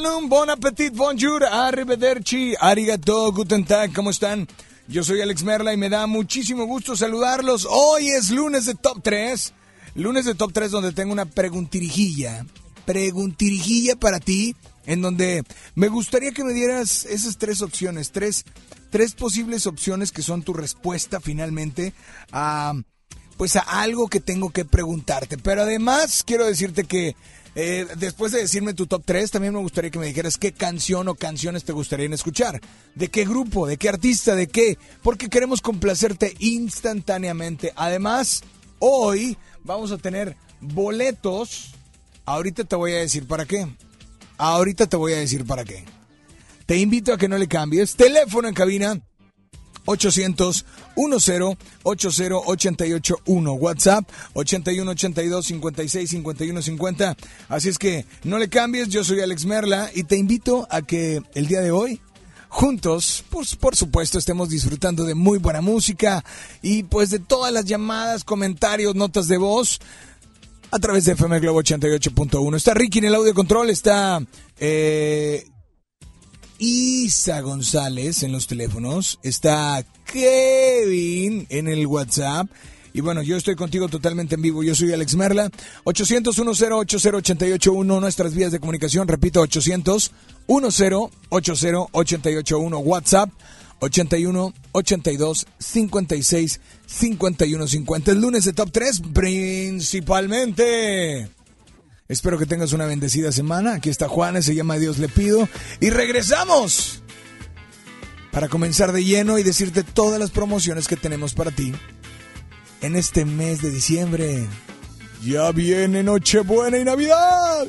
afternoon, bon appetit, bonjour, arrivederci, arigato, guten tag, ¿cómo están? Yo soy Alex Merla y me da muchísimo gusto saludarlos. Hoy es lunes de Top 3, lunes de Top 3 donde tengo una preguntirijilla, preguntirijilla para ti, en donde me gustaría que me dieras esas tres opciones, tres, tres posibles opciones que son tu respuesta finalmente a pues a algo que tengo que preguntarte. Pero además quiero decirte que eh, después de decirme tu top 3, también me gustaría que me dijeras qué canción o canciones te gustaría escuchar. ¿De qué grupo? ¿De qué artista? ¿De qué? Porque queremos complacerte instantáneamente. Además, hoy vamos a tener boletos. Ahorita te voy a decir para qué. Ahorita te voy a decir para qué. Te invito a que no le cambies. Teléfono en cabina 800 10 80 881 WhatsApp 81 82 56 51 50 así es que no le cambies yo soy Alex Merla y te invito a que el día de hoy juntos pues por supuesto estemos disfrutando de muy buena música y pues de todas las llamadas comentarios notas de voz a través de FM Globo 88.1 está Ricky en el audio control está eh, Isa González en los teléfonos, está Kevin en el WhatsApp. Y bueno, yo estoy contigo totalmente en vivo. Yo soy Alex Merla. 800 10 881 nuestras vías de comunicación. Repito, 800 10 881 WhatsApp 81 82 56 51 50. El lunes de Top 3 principalmente. Espero que tengas una bendecida semana. Aquí está Juana, se llama Dios le pido. Y regresamos para comenzar de lleno y decirte todas las promociones que tenemos para ti en este mes de diciembre. Ya viene Nochebuena y Navidad.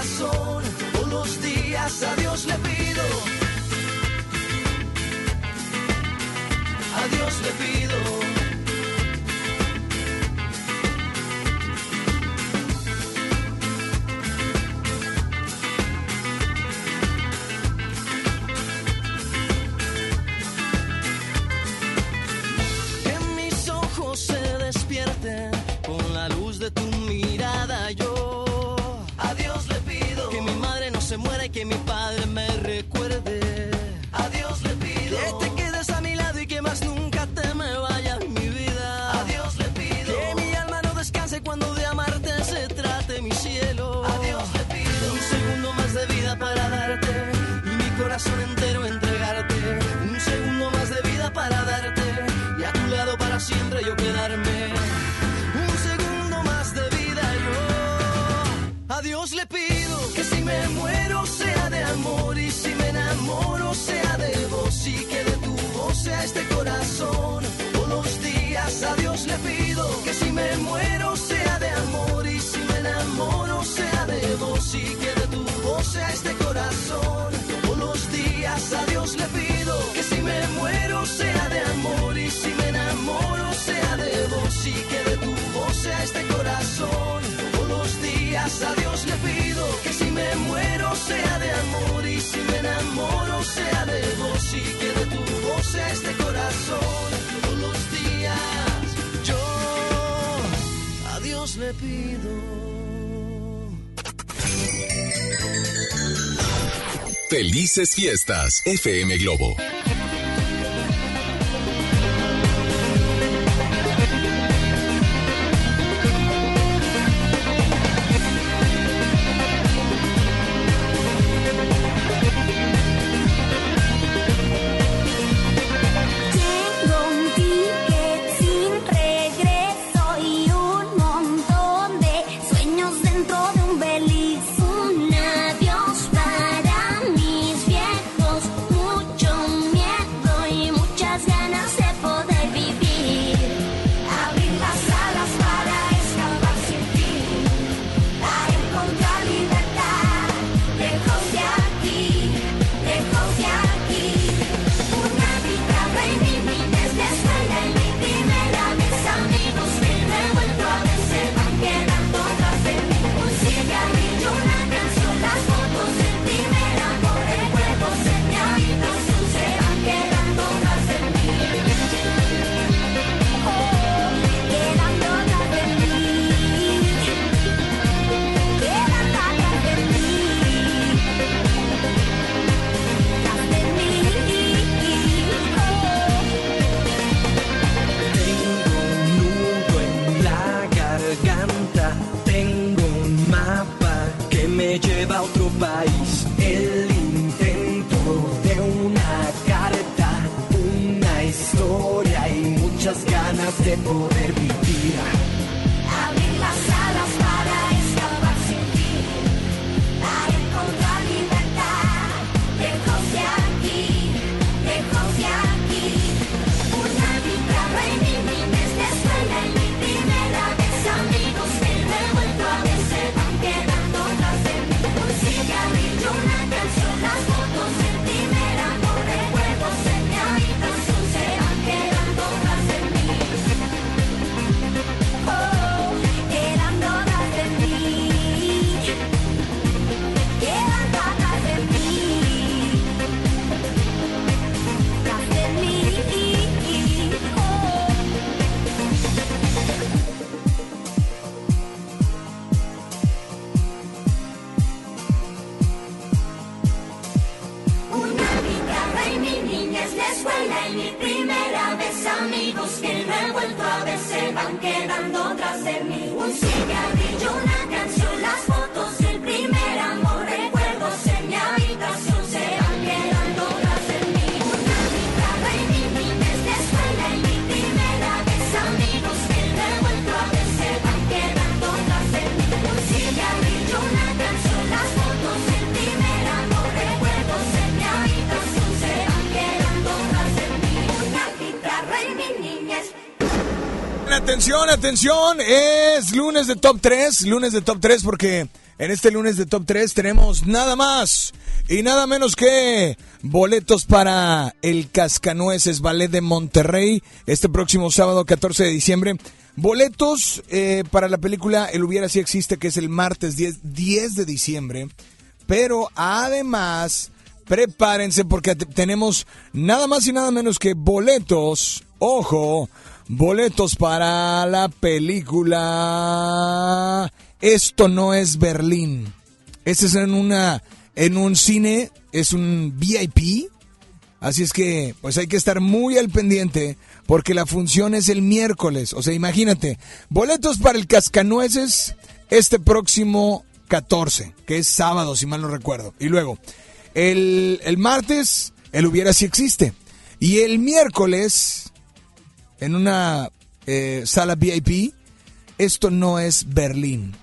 corazón. Todos los días a Dios le pido. A Dios le pido. a Dios le pido que si me muero sea de amor y si me enamoro sea de vos y que de tu voz este corazón todos los días yo a Dios le pido. Felices fiestas, FM Globo. De poder quedando tras de Atención, atención, es lunes de top 3, lunes de top 3 porque en este lunes de top 3 tenemos nada más y nada menos que boletos para el Cascanueces Ballet de Monterrey este próximo sábado 14 de diciembre. Boletos eh, para la película El Hubiera Si Existe que es el martes 10, 10 de diciembre. Pero además, prepárense porque te- tenemos nada más y nada menos que boletos, ojo, boletos para la película Esto no es Berlín. Este es en una en un cine, es un VIP. Así es que, pues hay que estar muy al pendiente porque la función es el miércoles. O sea, imagínate, boletos para el Cascanueces este próximo 14, que es sábado, si mal no recuerdo. Y luego, el, el martes, el hubiera si existe. Y el miércoles, en una eh, sala VIP, esto no es Berlín.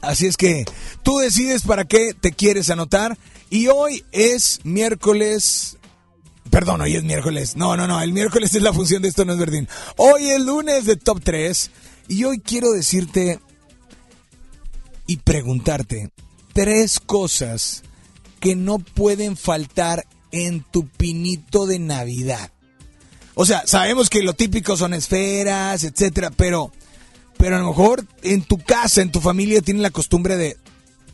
Así es que tú decides para qué te quieres anotar. Y hoy es miércoles. Perdón, hoy es miércoles. No, no, no. El miércoles es la función de esto no es Berlín. Hoy es lunes de Top 3. Y hoy quiero decirte y preguntarte tres cosas que no pueden faltar en tu pinito de Navidad. O sea, sabemos que lo típico son esferas, etcétera, pero, pero a lo mejor en tu casa, en tu familia, tienen la costumbre de,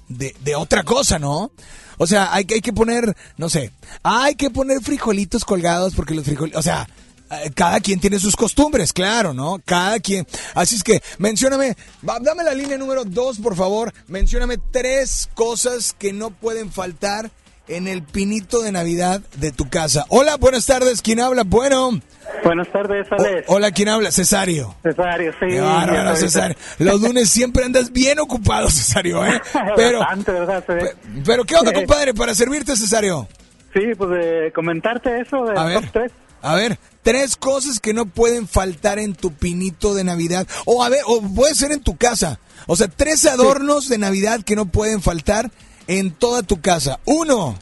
de, de otra cosa, ¿no? O sea, hay, que- hay que poner, no sé, hay que poner frijolitos colgados porque los frijolitos, o sea, eh, cada quien tiene sus costumbres, claro, ¿no? Cada quien. Así es que, mencióname, dame la línea número dos, por favor. Mencióname tres cosas que no pueden faltar en el pinito de Navidad de tu casa. Hola, buenas tardes, ¿quién habla? Bueno. Buenas tardes, O- Alex. hola, ¿quién habla? Cesario. Cesario, sí. Qué bárbaro, Cesario. Los lunes siempre andas bien ocupado, Cesario, ¿eh? Pero, Bastante, ¿verdad? Pe- pero ¿qué onda, Eh, compadre, para servirte, Cesario? Sí, pues de comentarte eso de A ver, top 3. a ver, tres cosas que no pueden faltar en tu pinito de Navidad. O a ver, o puede ser en tu casa. O sea, tres adornos de Navidad que no pueden faltar en toda tu casa. Uno,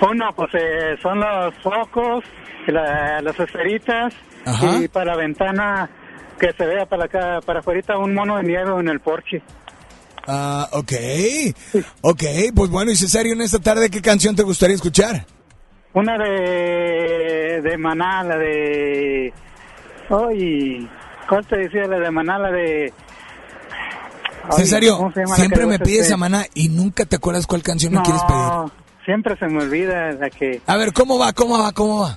Uno, pues eh, son los focos, la- las esferitas Ajá. y para la ventana que se vea para acá, para afuera un mono de nieve en el porche. ah, ok, ok, pues bueno, y Cesario, en esta tarde, ¿qué canción te gustaría escuchar? Una de, de Maná, la de... Ay, ¿cuál te decía? La de Maná, la de... Cesario, ¿cómo se llama la siempre me pides este? a Maná y nunca te acuerdas cuál canción me No, quieres pedir. siempre se me olvida la que... A ver, ¿cómo va? ¿Cómo va? ¿Cómo va?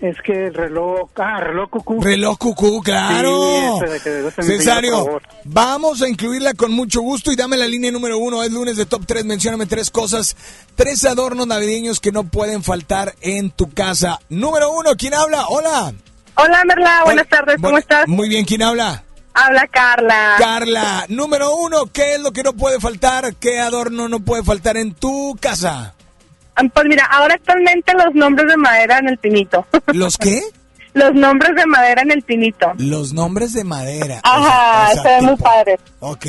Es que el reloj... Ah, reloj cucú. Reloj cucú, claro. Sí, que Cesario, vamos a incluirla con mucho gusto y dame la línea número uno. Es lunes de Top 3. Mencióname tres cosas, tres adornos navideños que no pueden faltar en tu casa. Número uno, ¿quién habla? Hola. Hola Merla, buenas Hola. tardes, ¿cómo estás? Muy bien, ¿quién habla? Habla Carla. Carla. Número uno, ¿qué es lo que no puede faltar? ¿Qué adorno no puede faltar en tu casa? Ah, Pues mira, ahora actualmente los nombres de madera en el pinito. ¿Los qué? los nombres de madera en el pinito. Los nombres de madera. Ajá, se ven muy padres. Ok.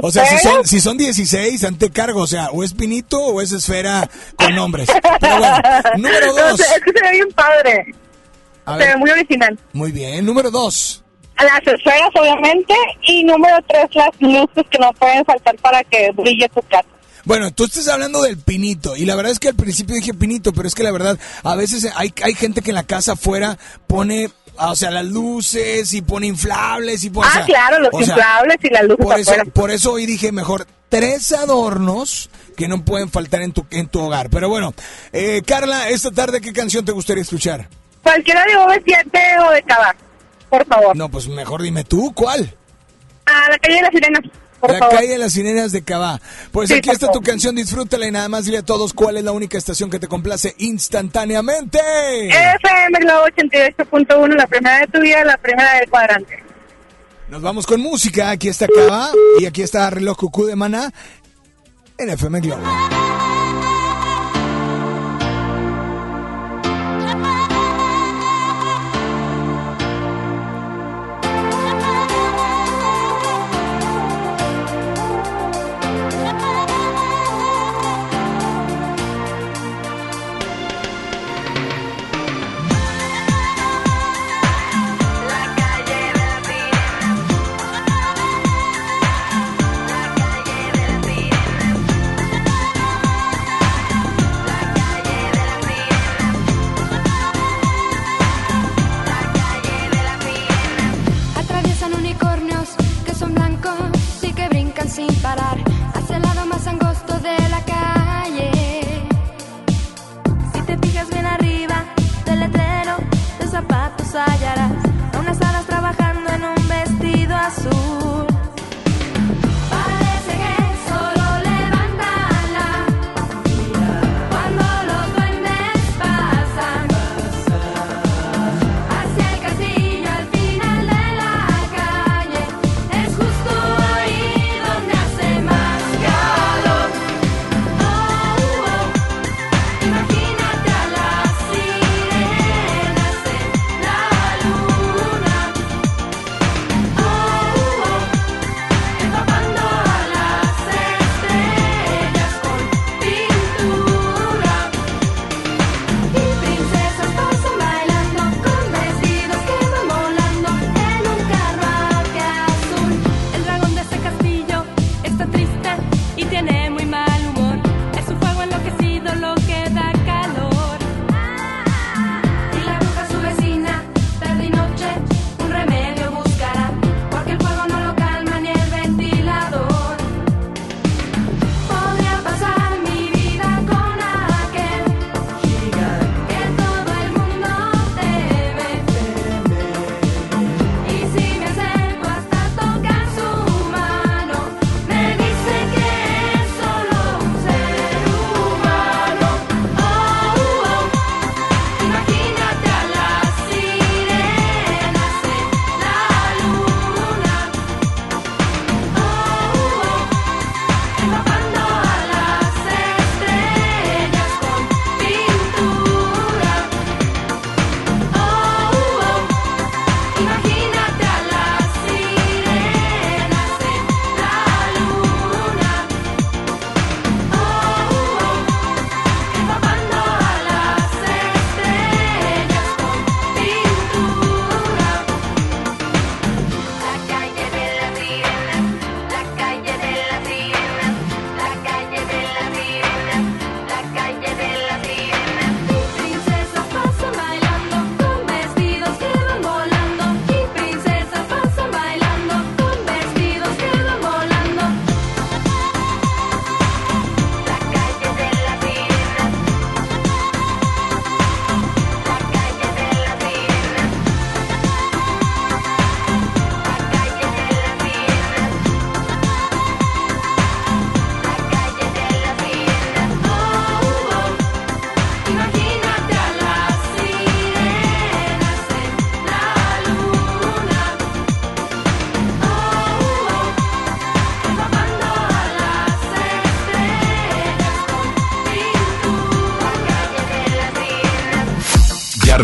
O sea, si son, si son 16, ante cargo, o sea, o es pinito o es esfera con nombres. Pero bueno, número dos. es que se ve bien padre. A Se ver, ve muy original. muy bien. Número dos. Las esferas, obviamente. Y número tres, las luces que no pueden faltar para que brille tu casa. Bueno, tú estás hablando del pinito. Y la verdad es que al principio dije pinito, pero es que la verdad, a veces hay, hay gente que en la casa afuera pone, o sea, las luces y pone inflables y pone. o ah, sea, claro, los sea, inflables y las luces Por eso, por eso hoy dije mejor tres adornos que no pueden faltar en tu, en tu hogar. Pero bueno, eh, Carla, esta tarde, ¿qué canción te gustaría escuchar? Cualquiera de OV7 o de Cava, por favor. No, pues mejor dime tú, ¿cuál? A la calle de las sirenas, por la favor. calle de las sirenas de Cabá. Pues Sí, aquí está favor. tu canción, disfrútala y nada más dile a todos cuál es la única estación que te complace instantáneamente. FM Globo 88.1, la primera de tu vida, la primera del cuadrante. Nos vamos con música, aquí está Cabá y aquí está Reloj Cucú de Maná en FM Globo.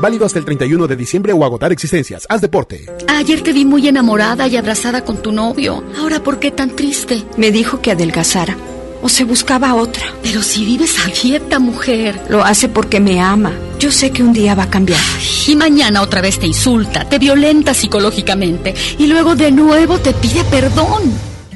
Válido hasta el 31 de diciembre o agotar existencias. Haz deporte. Ayer te vi muy enamorada y abrazada con tu novio. Ahora, ¿por qué tan triste? Me dijo que adelgazara. O se buscaba otra. Pero si vives a dieta, mujer. Lo hace porque me ama. Yo sé que un día va a cambiar. Y mañana otra vez te insulta, te violenta psicológicamente y luego de nuevo te pide perdón.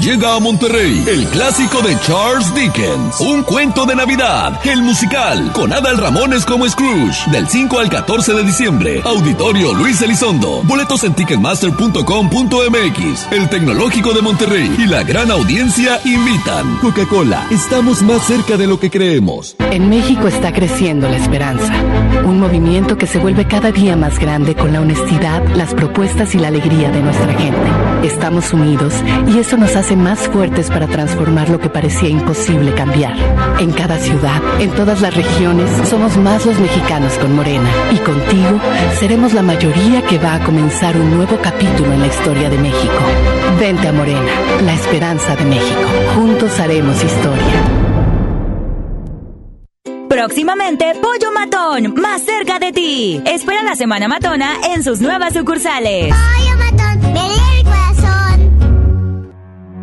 Llega a Monterrey el clásico de Charles Dickens, un cuento de Navidad, el musical, con Adal Ramones como Scrooge, del 5 al 14 de diciembre. Auditorio Luis Elizondo. Boletos en ticketmaster.com.mx. El Tecnológico de Monterrey y la gran audiencia invitan. Coca-Cola, estamos más cerca de lo que creemos. En México está creciendo la esperanza, un movimiento que se vuelve cada día más grande con la honestidad, las propuestas y la alegría de nuestra gente. Estamos unidos y eso nos hace más fuertes para transformar lo que parecía imposible cambiar. En cada ciudad, en todas las regiones, somos más los mexicanos con Morena y contigo seremos la mayoría que va a comenzar un nuevo capítulo en la historia de México. Vente a Morena, la esperanza de México. Juntos haremos historia. Próximamente, Pollo Matón, más cerca de ti. Espera la Semana Matona en sus nuevas sucursales. Pollo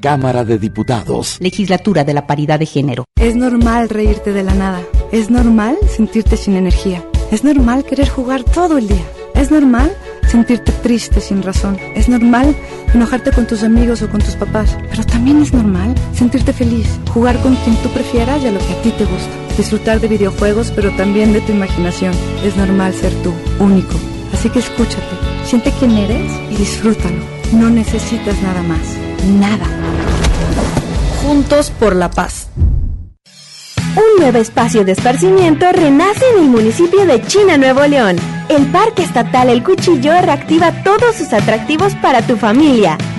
Cámara de Diputados. Legislatura de la Paridad de Género. Es normal reírte de la nada. Es normal sentirte sin energía. Es normal querer jugar todo el día. Es normal sentirte triste sin razón. Es normal enojarte con tus amigos o con tus papás. Pero también es normal sentirte feliz, jugar con quien tú prefieras y a lo que a ti te gusta. Disfrutar de videojuegos, pero también de tu imaginación. Es normal ser tú, único. Así que escúchate, siente quién eres y disfrútalo. No necesitas nada más. Nada. Juntos por la paz. Un nuevo espacio de esparcimiento renace en el municipio de China, Nuevo León. El Parque Estatal El Cuchillo reactiva todos sus atractivos para tu familia.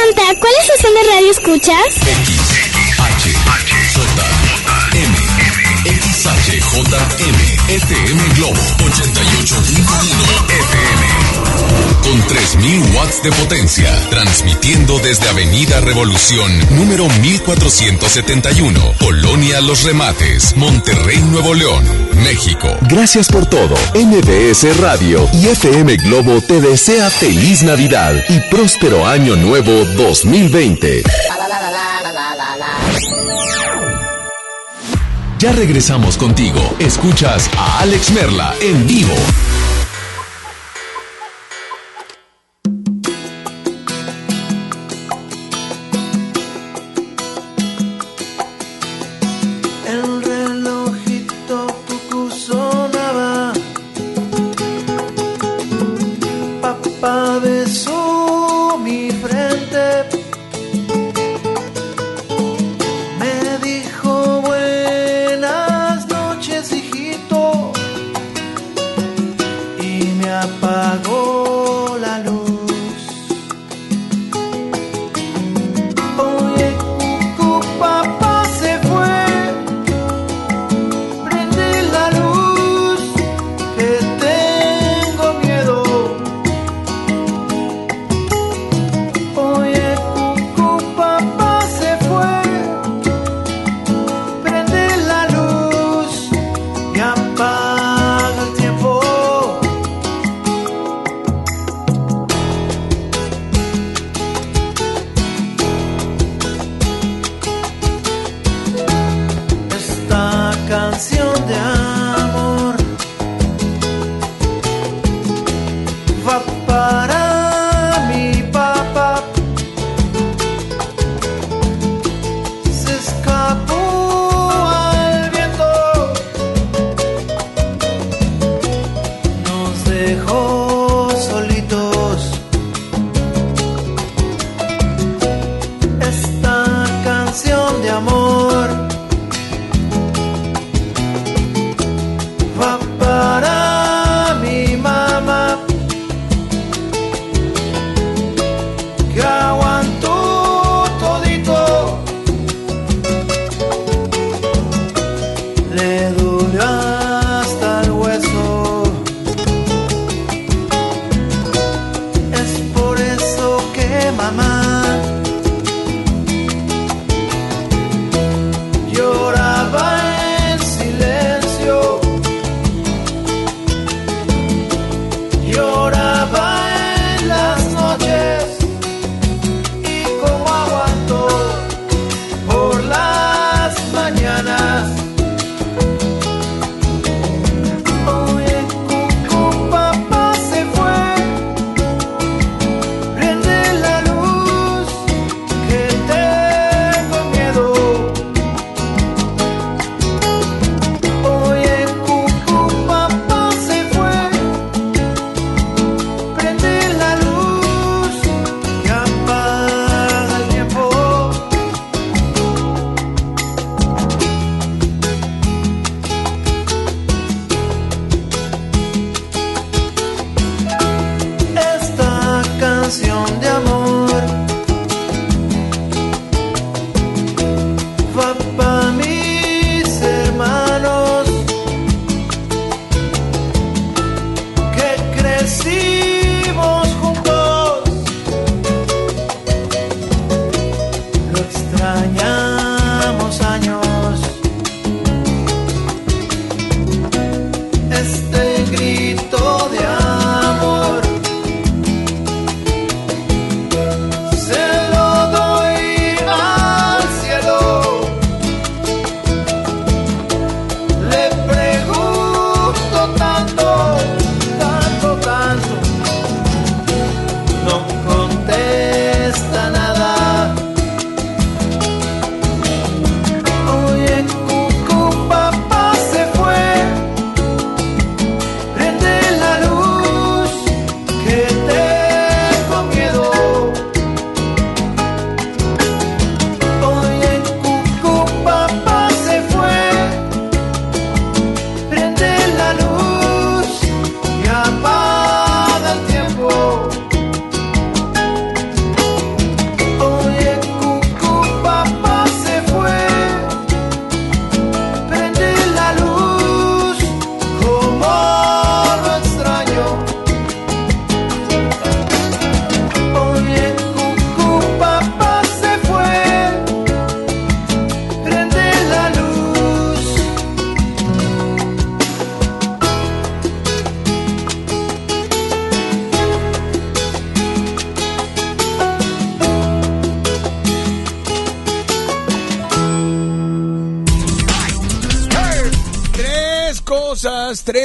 Santa, ¿cuál estación de radio escuchas? XHJM, FM Globo 88.1 FM. Con 3000 watts de potencia, transmitiendo desde Avenida Revolución, número 1471, Colonia Los Remates, Monterrey, Nuevo León, México. Gracias por todo. MBS Radio y FM Globo te desea feliz Navidad y próspero año nuevo 2020. Ya regresamos contigo. Escuchas a Alex Merla en vivo.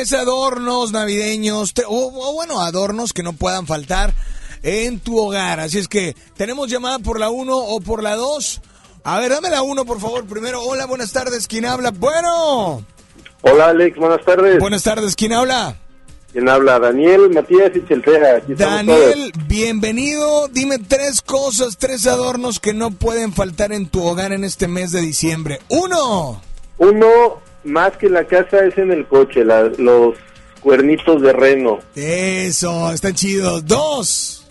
Tres adornos navideños, tre- o, o bueno, adornos que no puedan faltar en tu hogar. Así es que tenemos llamada por la 1 o por la 2. A ver, dame la 1, por favor. Primero, hola, buenas tardes. ¿Quién habla? Bueno. Hola Alex, buenas tardes. Buenas tardes. ¿Quién habla? ¿Quién habla? Daniel, Matías y estamos Daniel, bienvenido. Dime tres cosas, tres adornos que no pueden faltar en tu hogar en este mes de diciembre. Uno. Uno, más que la casa, es en el coche, la- los cuernitos de reno. Eso, están chidos. Dos.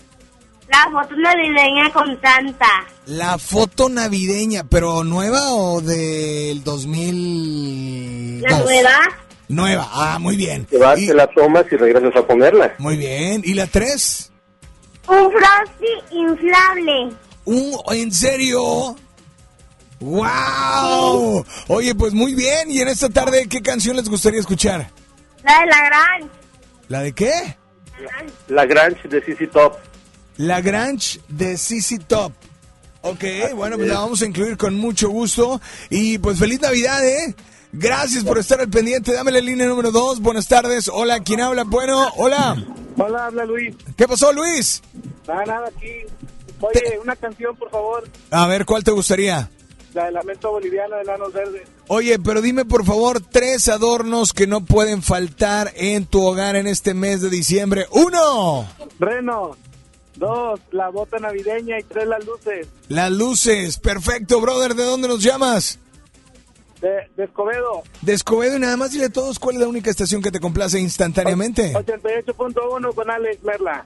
La foto navideña con Santa. La foto navideña, pero nueva o del 2000. La nueva. Nueva, ah, muy bien. Te vas, te la tomas y regresas a ponerla. Muy bien. ¿Y la tres? Un Frosty inflable. Un, ¿En serio? ¡Wow! Oye, pues muy bien. ¿Y en esta tarde qué canción les gustaría escuchar? La de la gran. ¿La de qué? La Grange de CC Top. La Grange de CC Top. Ok, bueno, pues la vamos a incluir con mucho gusto. Y pues feliz Navidad, ¿eh? Gracias por estar al pendiente. Dame la línea número dos. Buenas tardes. Hola, ¿quién habla? Bueno, hola. Hola, habla Luis. ¿Qué pasó, Luis? Nada, nada, aquí. Oye, una canción, por favor. A ver, ¿cuál te gustaría? La de Lamento Boliviano de Lanos Verdes. Oye, pero dime por favor tres adornos que no pueden faltar en tu hogar en este mes de diciembre. Uno, Reno. Dos, la bota navideña. Y tres, las luces. las luces. Perfecto, brother. ¿De dónde nos llamas? De, de Escobedo. De Escobedo y nada más dile a todos cuál es la única estación que te complace instantáneamente. 88.1 con Alex Merla.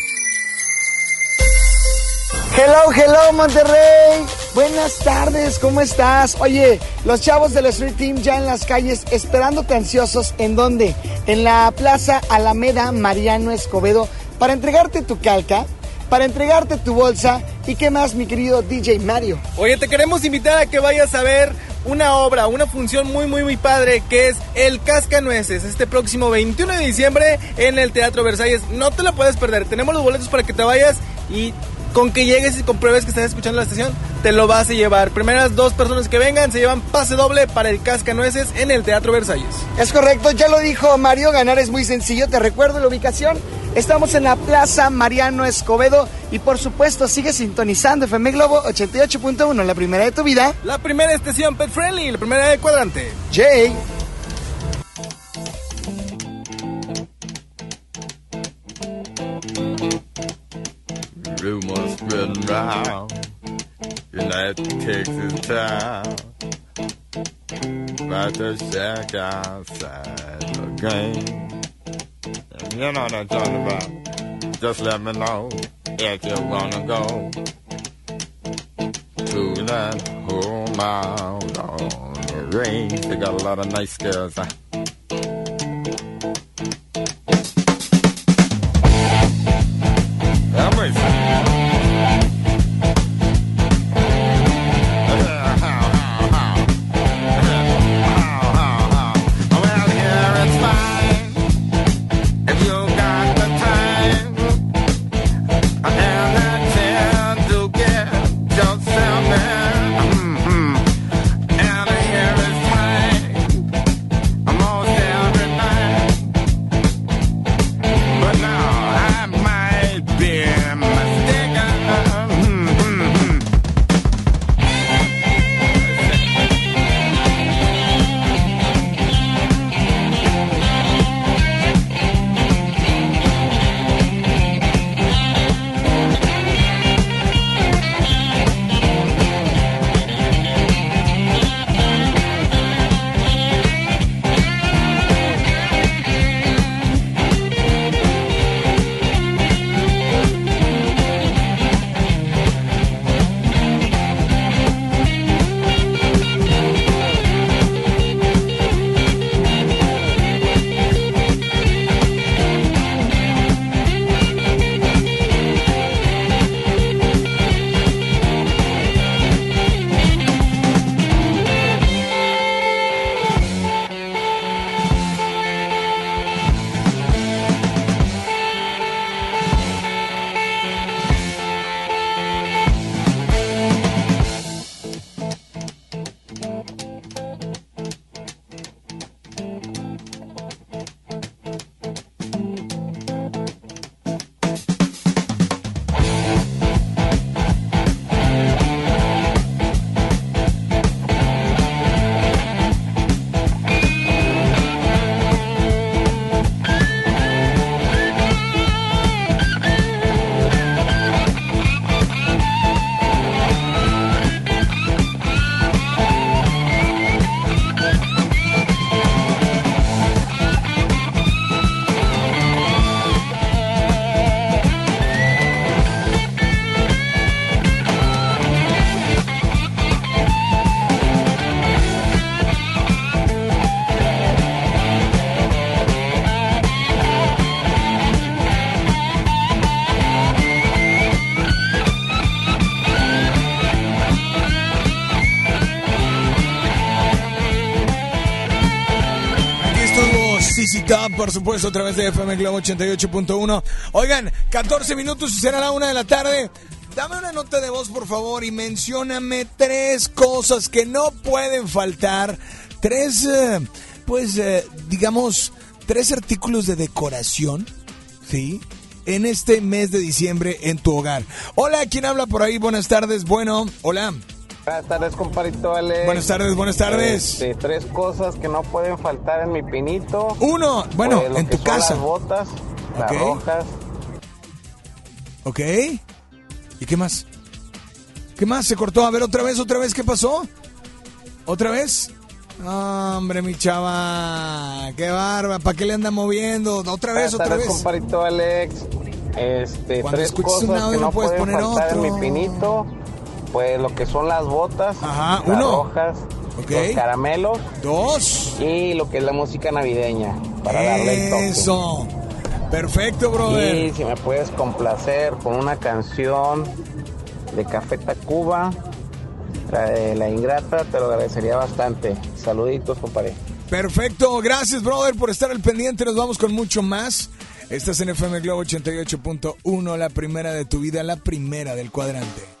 Hello, hello Monterrey. Buenas tardes, ¿cómo estás? Oye, los chavos del Street Team ya en las calles esperándote ansiosos. ¿En dónde? En la Plaza Alameda Mariano Escobedo para entregarte tu calca, para entregarte tu bolsa y qué más, mi querido DJ Mario. Oye, te queremos invitar a que vayas a ver una obra, una función muy, muy, muy padre que es El Cascanueces, este próximo 21 de diciembre en el Teatro Versalles. No te la puedes perder. Tenemos los boletos para que te vayas y con que llegues y compruebes que estás escuchando la estación, te lo vas a llevar. Primeras dos personas que vengan se llevan pase doble para el Cascanueces en el Teatro Versalles. Es correcto, ya lo dijo Mario, ganar es muy sencillo. Te recuerdo la ubicación. Estamos en la Plaza Mariano Escobedo y por supuesto sigue sintonizando FM Globo 88.1, la primera de tu vida. La primera estación pet friendly, la primera del cuadrante. Jay. Rumors spreading round that Texas town about the shack outside the game. You know what I'm talking about. Just let me know if you wanna go to that home out on the range. They got a lot of nice girls. Huh? Por supuesto, a través de FM Globo 88.1. Oigan, 14 minutos y será la una de la tarde. Dame una nota de voz, por favor, y mencióname tres cosas que no pueden faltar. Tres, eh, pues, eh, digamos, tres artículos de decoración, ¿sí? En este mes de diciembre en tu hogar. Hola, ¿quién habla por ahí? Buenas tardes. Bueno, hola. Buenas tardes, compadrito Alex. Buenas tardes, buenas tardes. Este, tres cosas que no pueden faltar en mi pinito. Uno, bueno, Pues, en tu casa. Las botas, las Ok. rojas. ¿Ok? ¿Y qué más? ¿Qué más? ¿Se cortó? A ver, otra vez, otra vez, ¿qué pasó? ¿Otra vez? Hombre, mi chava, qué barba, ¿para qué le anda moviendo? Otra vez, otra vez. compadrito Alex. Este, Cuando tres escuches un cosas audio que no puedes poner otro. en mi pinito. Pues lo que son las botas, Ajá, las uno. rojas, los caramelos. Dos. Y lo que es la música navideña, para darle el toque. Eso. Perfecto, brother. Y si me puedes complacer con una canción de Café Tacuba, la de La Ingrata, te lo agradecería bastante. Saluditos, compadre. Perfecto, gracias, brother, por estar al pendiente. Nos vamos con mucho más. Estás en FM Globo 88.1, la primera de tu vida, la primera del cuadrante.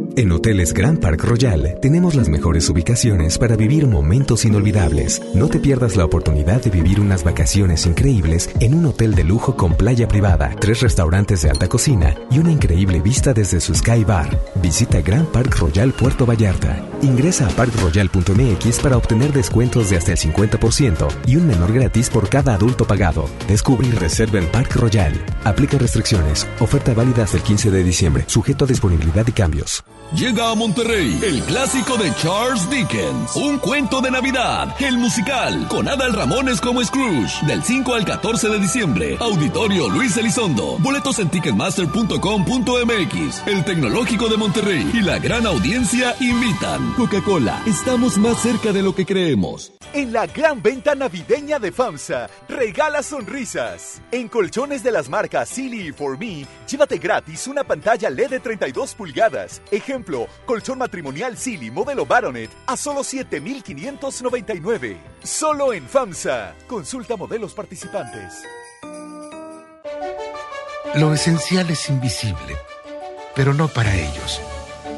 En Hoteles Grand Park Royal tenemos las mejores ubicaciones para vivir momentos inolvidables. No te pierdas la oportunidad de vivir unas vacaciones increíbles en un hotel de lujo con playa privada, tres restaurantes de alta cocina y una increíble vista desde su Sky Bar. Visita Grand Park Royal Puerto Vallarta. Ingresa a parkroyal.mx para obtener descuentos de hasta el 50% y un menor gratis por cada adulto pagado. Descubre y reserva en Park Royal. Aplica restricciones. Oferta válida hasta el 15 de diciembre. Sujeto a disponibilidad y cambios. Llega a Monterrey el clásico de Charles Dickens, un cuento de Navidad, el musical, con Adal Ramones como Scrooge, del 5 al 14 de diciembre. Auditorio Luis Elizondo. Boletos en ticketmaster.com.mx. El Tecnológico de Monterrey y la gran audiencia invitan. Coca-Cola, estamos más cerca de lo que creemos. En la gran venta navideña de FAMSA, regala sonrisas. En colchones de las marcas Silly y For Me, llévate gratis una pantalla LED de 32 pulgadas. Ejemplo, colchón matrimonial Silly modelo Baronet a solo 7,599. Solo en FAMSA. Consulta modelos participantes. Lo esencial es invisible, pero no para ellos.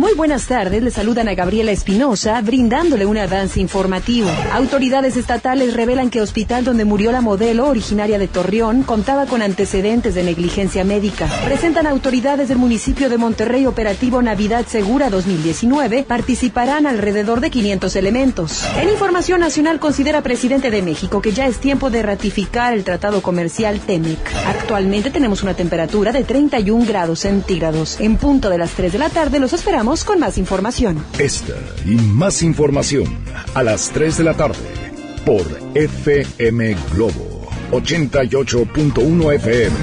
Muy buenas tardes, le saludan a Gabriela Espinosa, brindándole un avance informativo. Autoridades estatales revelan que hospital donde murió la modelo, originaria de Torreón, contaba con antecedentes de negligencia médica. Presentan autoridades del municipio de Monterrey operativo Navidad Segura 2019, participarán alrededor de 500 elementos. En Información Nacional considera presidente de México que ya es tiempo de ratificar el tratado comercial TEMEC. Actualmente tenemos una temperatura de 31 grados centígrados. En punto de las 3 de la tarde los esperamos con más información. Esta y más información a las 3 de la tarde por FM Globo 88.1 FM.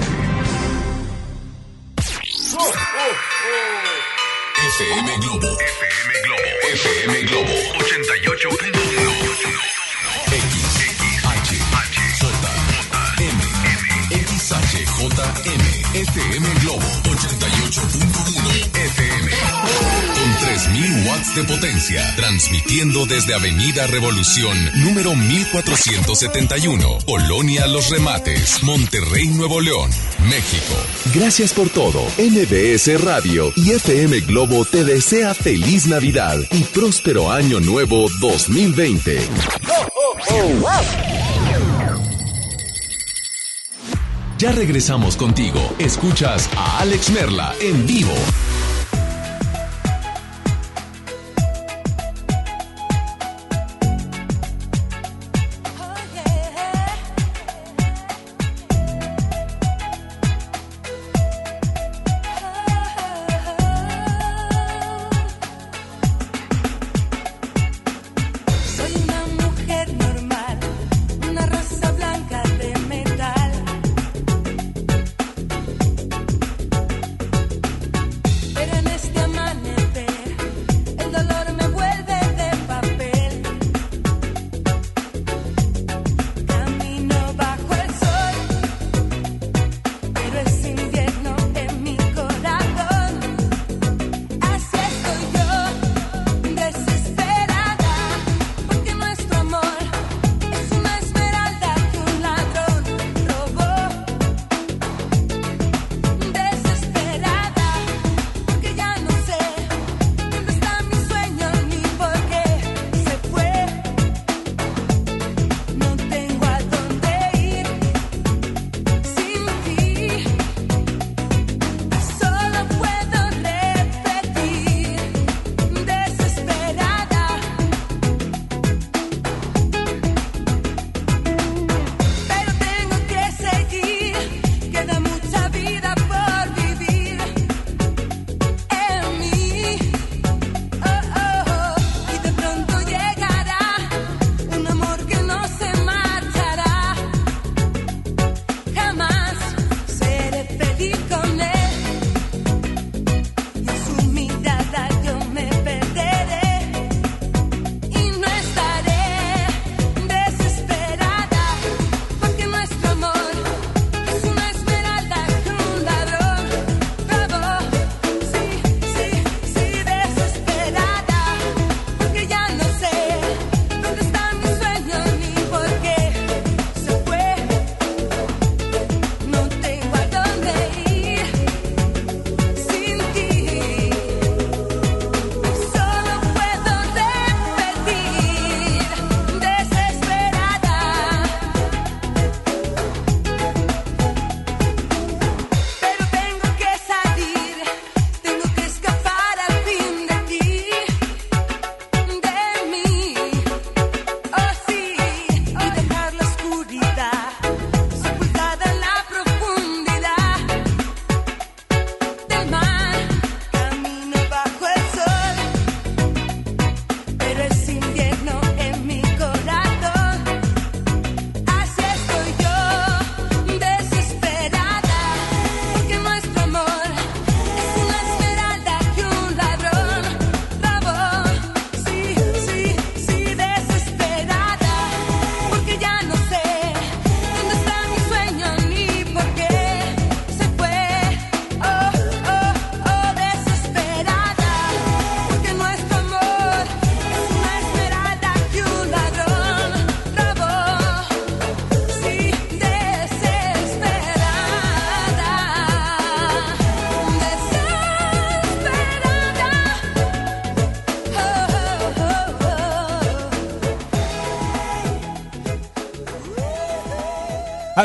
FM Globo. FM Globo. FM Globo 88.1. X, X, H, H, J, J, M, M, X, H, J, M, FM watts de potencia, transmitiendo desde Avenida Revolución, número 1471, Colonia Los Remates, Monterrey, Nuevo León, México. Gracias por todo. MBS Radio y FM Globo te desea feliz Navidad y próspero año nuevo 2020. Ya regresamos contigo. Escuchas a Alex Merla en vivo.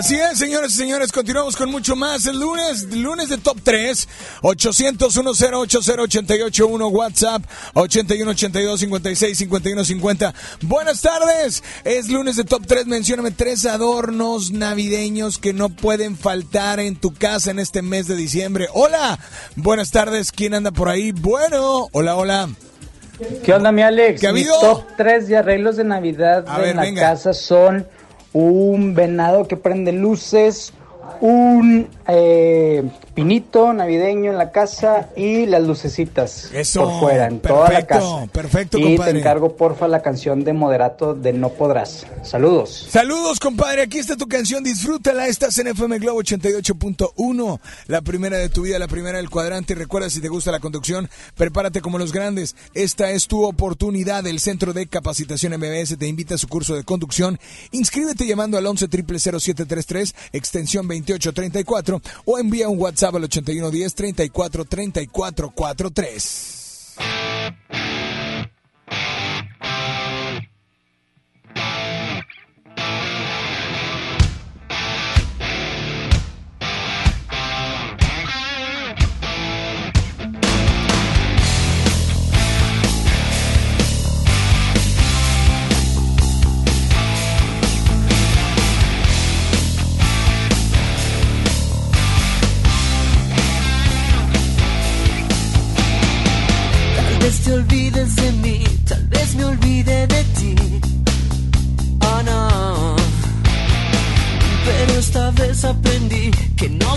Así es, señores y señores, continuamos con mucho más. El lunes, lunes de Top 3, 800 1080881 WhatsApp, 8182 56 51 50. Buenas tardes, es lunes de Top 3. Mencióname tres adornos navideños que no pueden faltar en tu casa en este mes de diciembre. Hola, buenas tardes, ¿quién anda por ahí? Bueno, hola, hola. ¿Qué onda, mi Alex? ¿Qué ha Mis habido? top 3 de arreglos de Navidad A en ver, la venga. casa son un venado que prende luces, un eh, pinito navideño en la casa y las lucecitas Eso, por fuera, en toda la casa. perfecto, y compadre. te encargo, porfa, la canción de Moderato de No Podrás. Saludos. Saludos, compadre. Aquí está tu canción. Disfrútala. Estás en FM Globo 88.1. La primera de tu vida, la primera del cuadrante. Y recuerda, si te gusta la conducción, prepárate como los grandes. Esta es tu oportunidad. El Centro de Capacitación MBS te invita a su curso de conducción. Inscríbete llamando al 11 0733 extensión 2834 o envía un WhatsApp al 8110 34 34 43.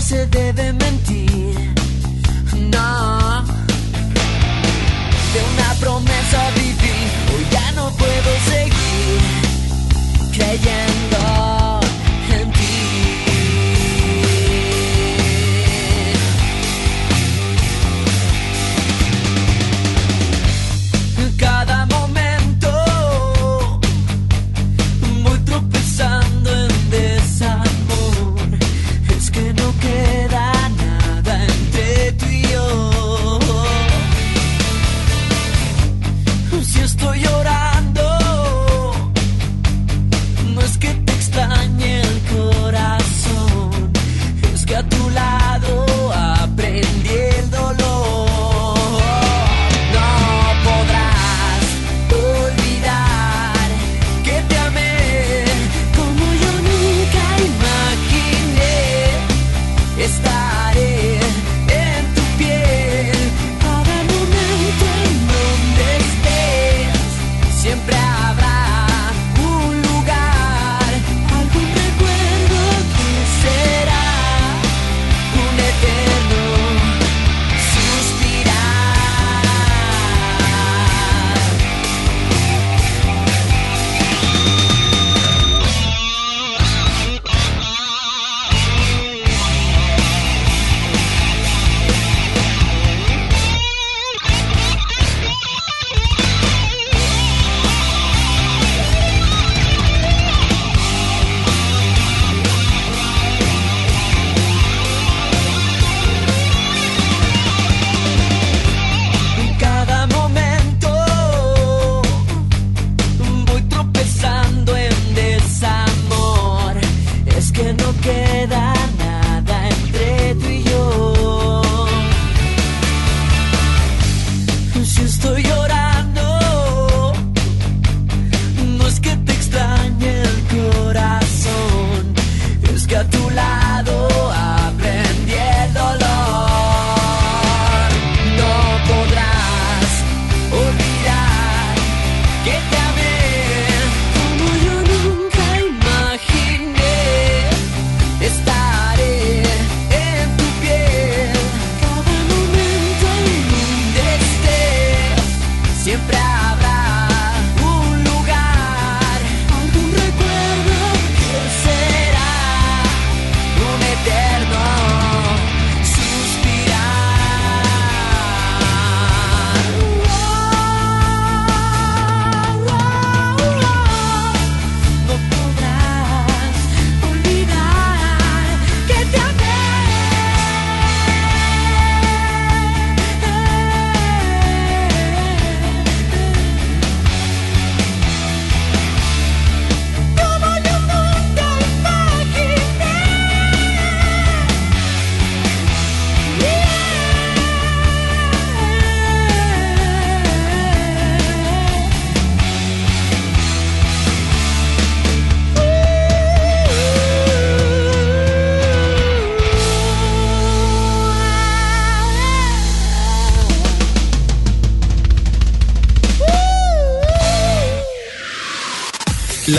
Se debe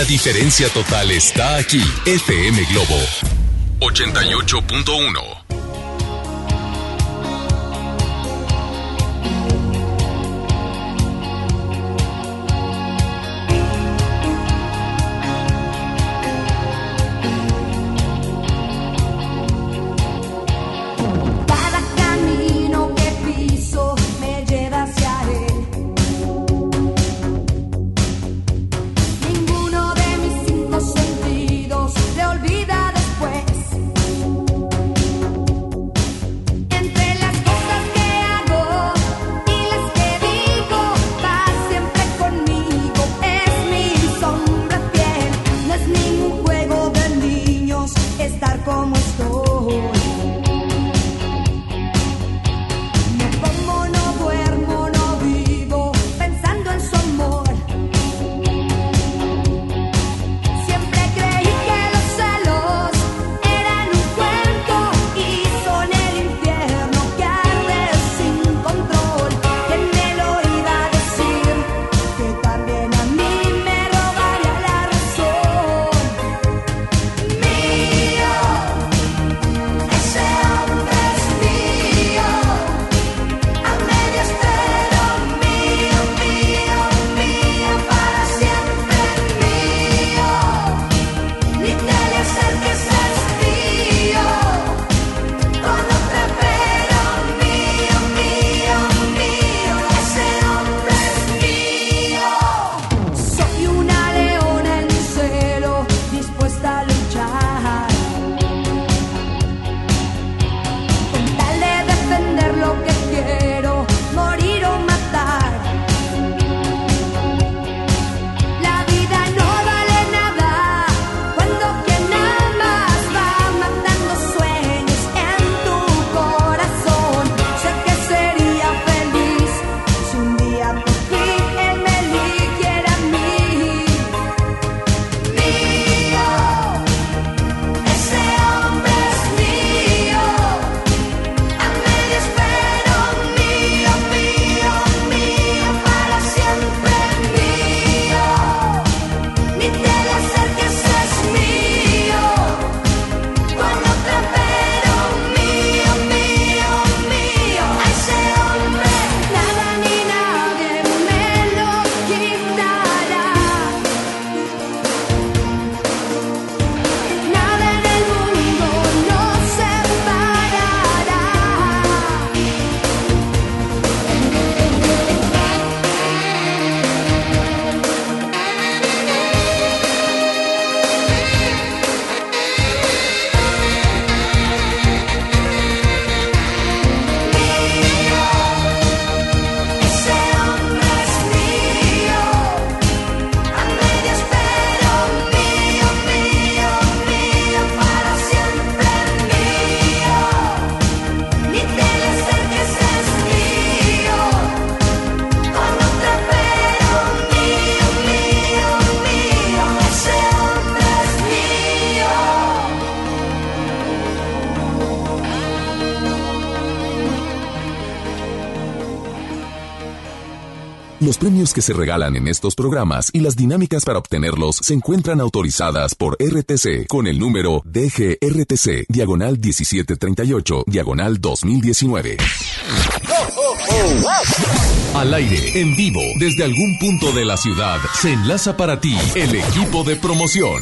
diferencia total está aquí. FM Globo 88.1. Premios que se regalan en estos programas y las dinámicas para obtenerlos se encuentran autorizadas por RTC con el número DGRTC, diagonal 1738, diagonal 2019. Al aire, en vivo, desde algún punto de la ciudad, se enlaza para ti el equipo de promoción.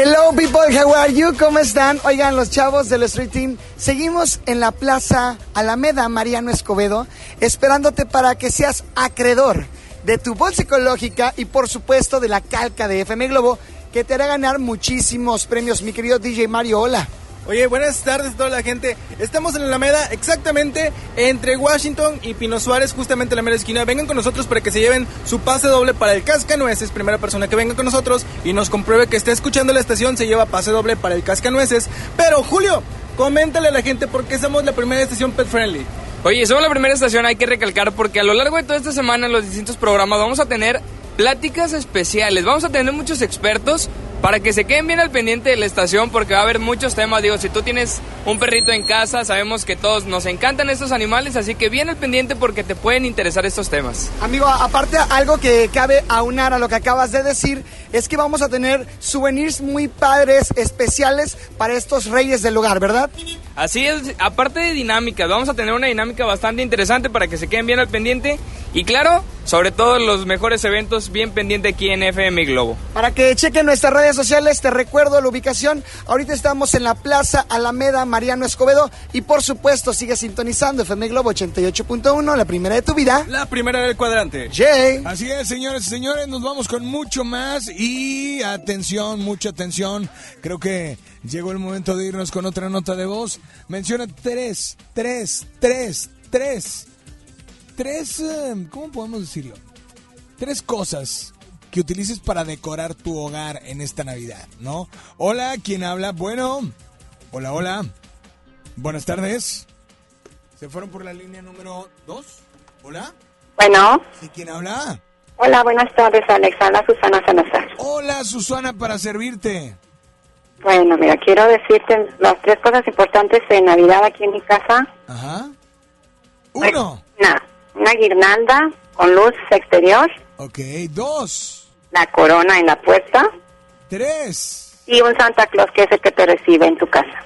Hello people, how are you? ¿Cómo están? Oigan, los chavos del Street Team, seguimos en la Plaza Alameda Mariano Escobedo, esperándote para que seas acreedor de tu bolsa ecológica y por supuesto de la calca de FM Globo que te hará ganar muchísimos premios. Mi querido DJ Mario, hola. Oye, buenas tardes a toda la gente. Estamos en la Alameda, exactamente entre Washington y Pino Suárez, justamente en la mera esquina. Vengan con nosotros para que se lleven su pase doble para el Cascanueces. Primera persona que venga con nosotros y nos compruebe que está escuchando la estación se lleva pase doble para el Cascanueces. Pero, Julio, coméntale a la gente por qué somos la primera estación pet friendly. Oye, somos la primera estación, hay que recalcar, porque a lo largo de toda esta semana en los distintos programas vamos a tener pláticas especiales, vamos a tener muchos expertos para que se queden bien al pendiente de la estación porque va a haber muchos temas. Digo, si tú tienes un perrito en casa, sabemos que todos nos encantan estos animales, así que bien al pendiente porque te pueden interesar estos temas. Amigo, aparte algo que cabe aunar a lo que acabas de decir es que vamos a tener souvenirs muy padres, especiales para estos reyes del lugar, ¿verdad? Así es, aparte de dinámicas, vamos a tener una dinámica bastante interesante para que se queden bien al pendiente y claro, sobre todo los mejores eventos bien pendiente aquí en FM Globo. Para que chequen nuestras redes sociales, te recuerdo la ubicación. Ahorita estamos en la Plaza Alameda Mariano Escobedo y por supuesto sigue sintonizando FM Globo 88.1, la primera de tu vida. La primera del cuadrante. Jay. Así es, señores y señores, nos vamos con mucho más y atención, mucha atención. Creo que llegó el momento de irnos con otra nota de voz. Menciona tres, tres, tres, tres, tres, eh, ¿cómo podemos decirlo? Tres cosas que utilices para decorar tu hogar en esta Navidad, ¿no? Hola, ¿quién habla? Bueno, hola, hola. Buenas tardes. ¿Se fueron por la línea número dos? Hola. Bueno, ¿Sí, quién habla? hola, buenas tardes, Alexandra Susana Salazar. Hola, Susana, para servirte. Bueno, mira, quiero decirte las tres cosas importantes de Navidad aquí en mi casa. Ajá. Uno. Una, una guirnalda con luz exterior, Ok, dos. La corona en la puerta Tres. y un Santa Claus que es el que te recibe en tu casa.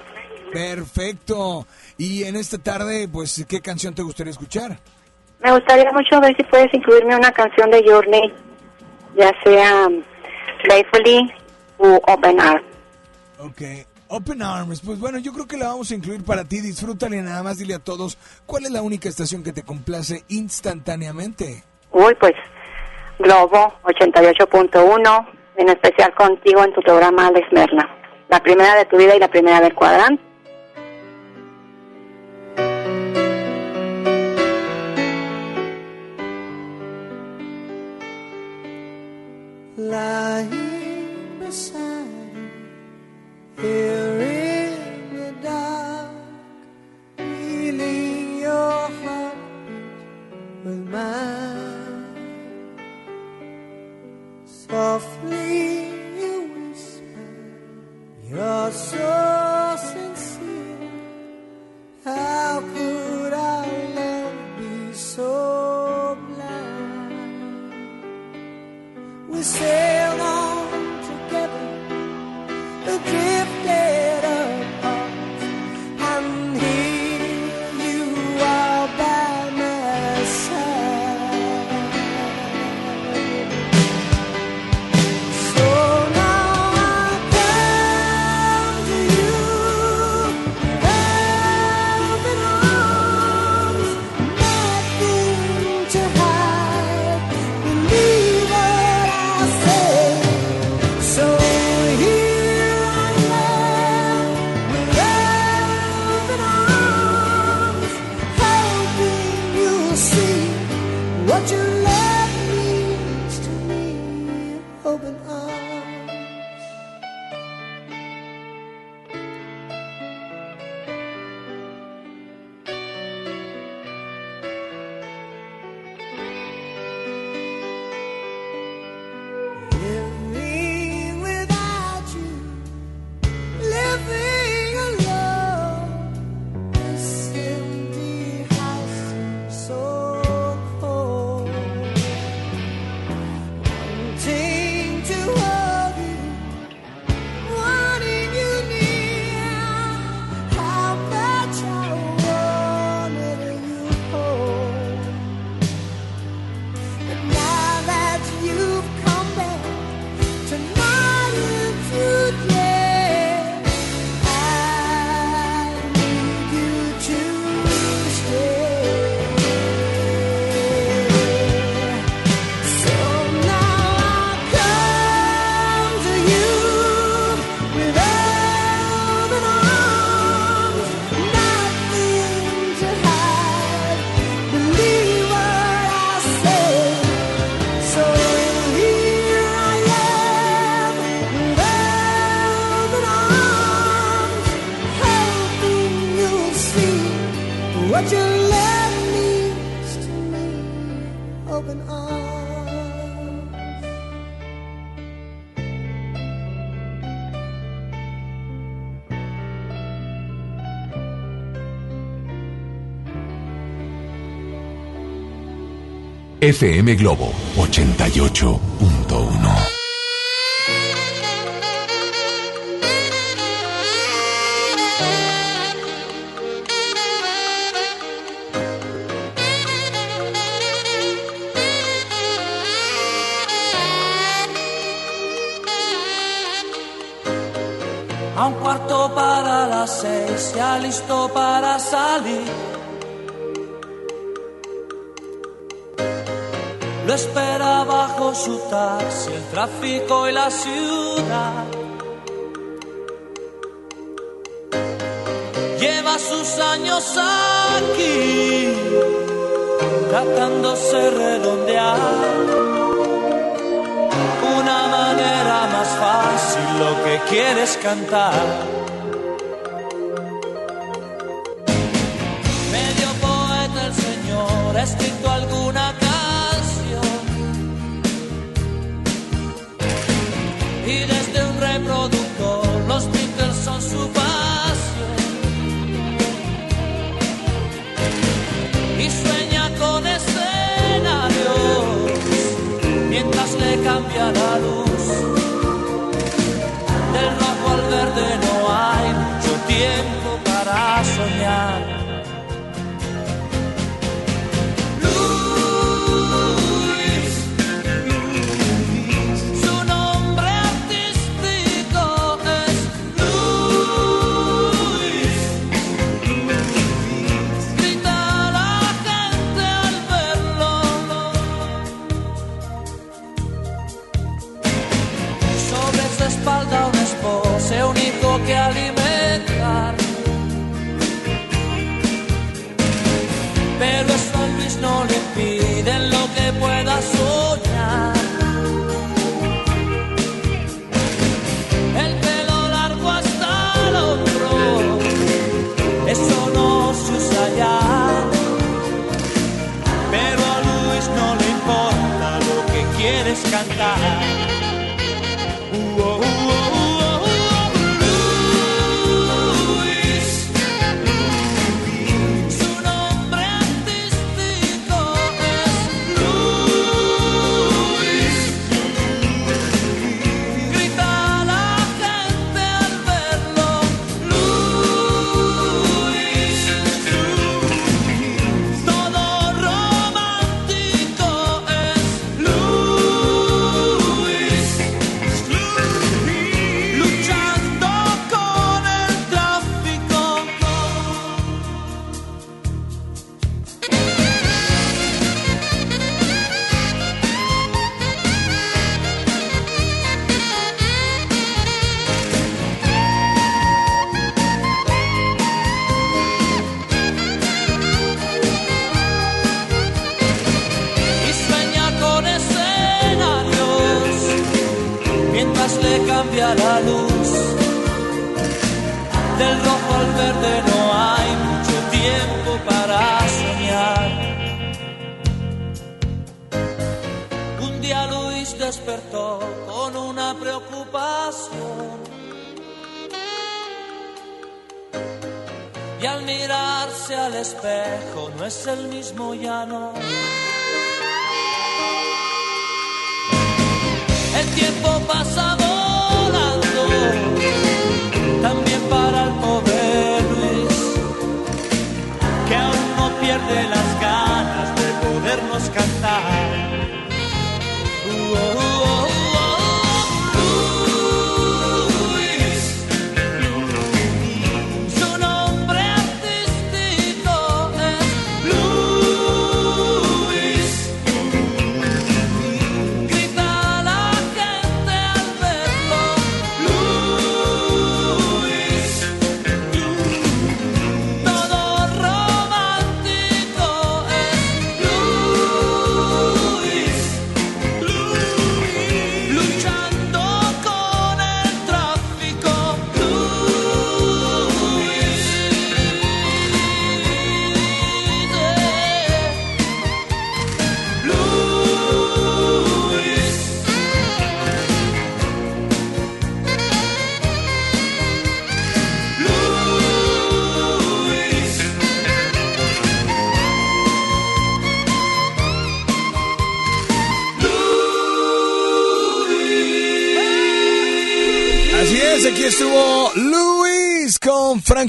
Perfecto. Y en esta tarde, pues, ¿qué canción te gustaría escuchar? Me gustaría mucho ver si puedes incluirme una canción de Journey, ya sea um, Playfully u Open Arms. Ok. Open Arms, pues bueno, yo creo que la vamos a incluir para ti. Disfrútale nada más, dile a todos cuál es la única estación que te complace instantáneamente. Uy, pues Globo 88.1, en especial contigo en tu programa Alex Merna. La primera de tu vida y la primera del cuadrante. lying beside you here in the dark, feeling your heartbeat with mine. Softly you whisper, you're so sincere. How could our love be so blind? We sailed on together, drifted FM Globo 88. tráfico y la ciudad. Lleva sus años aquí, tratándose de redondear. Una manera más fácil lo que quieres cantar.